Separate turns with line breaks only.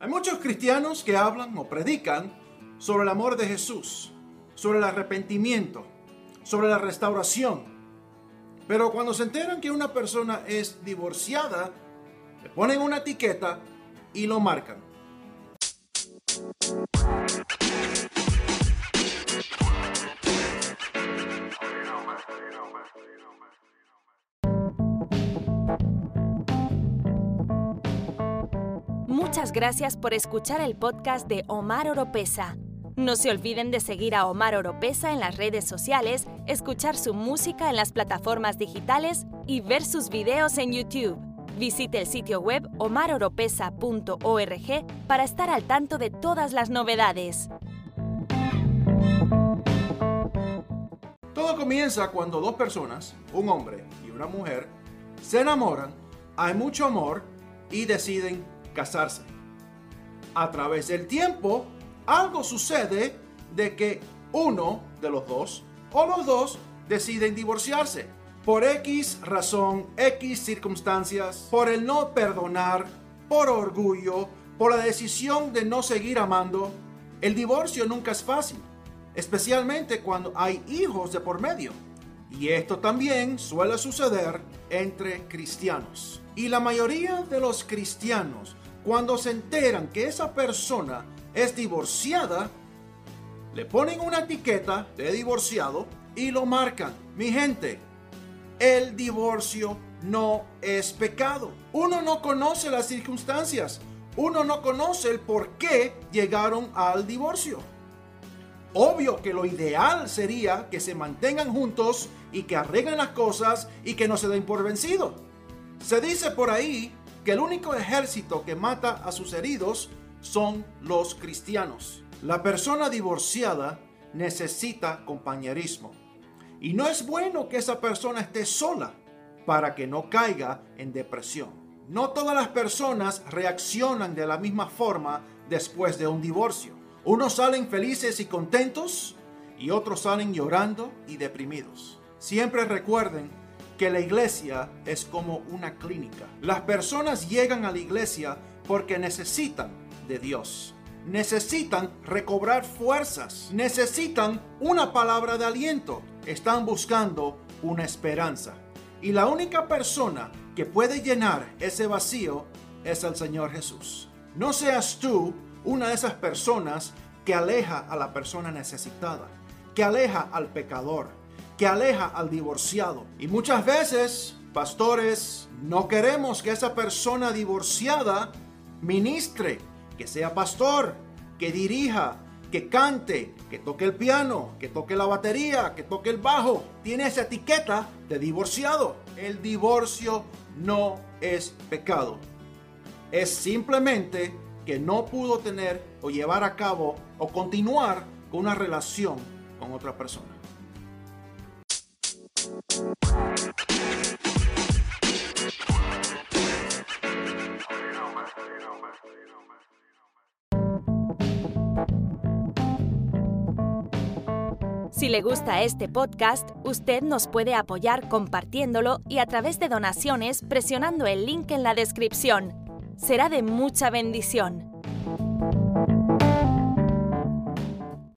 Hay muchos cristianos que hablan o predican sobre el amor de Jesús, sobre el arrepentimiento, sobre la restauración. Pero cuando se enteran que una persona es divorciada, le ponen una etiqueta y lo marcan.
Muchas gracias por escuchar el podcast de Omar Oropesa. No se olviden de seguir a Omar Oropesa en las redes sociales, escuchar su música en las plataformas digitales y ver sus videos en YouTube. Visite el sitio web omaroropesa.org para estar al tanto de todas las novedades.
Todo comienza cuando dos personas, un hombre y una mujer, se enamoran, hay mucho amor y deciden casarse. A través del tiempo, algo sucede de que uno de los dos o los dos deciden divorciarse. Por X razón, X circunstancias, por el no perdonar, por orgullo, por la decisión de no seguir amando. El divorcio nunca es fácil, especialmente cuando hay hijos de por medio. Y esto también suele suceder entre cristianos. Y la mayoría de los cristianos cuando se enteran que esa persona es divorciada, le ponen una etiqueta de divorciado y lo marcan. Mi gente, el divorcio no es pecado. Uno no conoce las circunstancias. Uno no conoce el por qué llegaron al divorcio. Obvio que lo ideal sería que se mantengan juntos y que arreglen las cosas y que no se den por vencido. Se dice por ahí que el único ejército que mata a sus heridos son los cristianos. La persona divorciada necesita compañerismo. Y no es bueno que esa persona esté sola para que no caiga en depresión. No todas las personas reaccionan de la misma forma después de un divorcio. Unos salen felices y contentos y otros salen llorando y deprimidos. Siempre recuerden que la iglesia es como una clínica. Las personas llegan a la iglesia porque necesitan de Dios. Necesitan recobrar fuerzas. Necesitan una palabra de aliento. Están buscando una esperanza. Y la única persona que puede llenar ese vacío es el Señor Jesús. No seas tú una de esas personas que aleja a la persona necesitada, que aleja al pecador, que aleja al divorciado. Y muchas veces, pastores, no queremos que esa persona divorciada ministre, que sea pastor, que dirija, que cante, que toque el piano, que toque la batería, que toque el bajo. Tiene esa etiqueta de divorciado. El divorcio no es pecado. Es simplemente que no pudo tener o llevar a cabo o continuar con una relación con otra persona.
Si le gusta este podcast, usted nos puede apoyar compartiéndolo y a través de donaciones presionando el link en la descripción. Será de mucha bendición.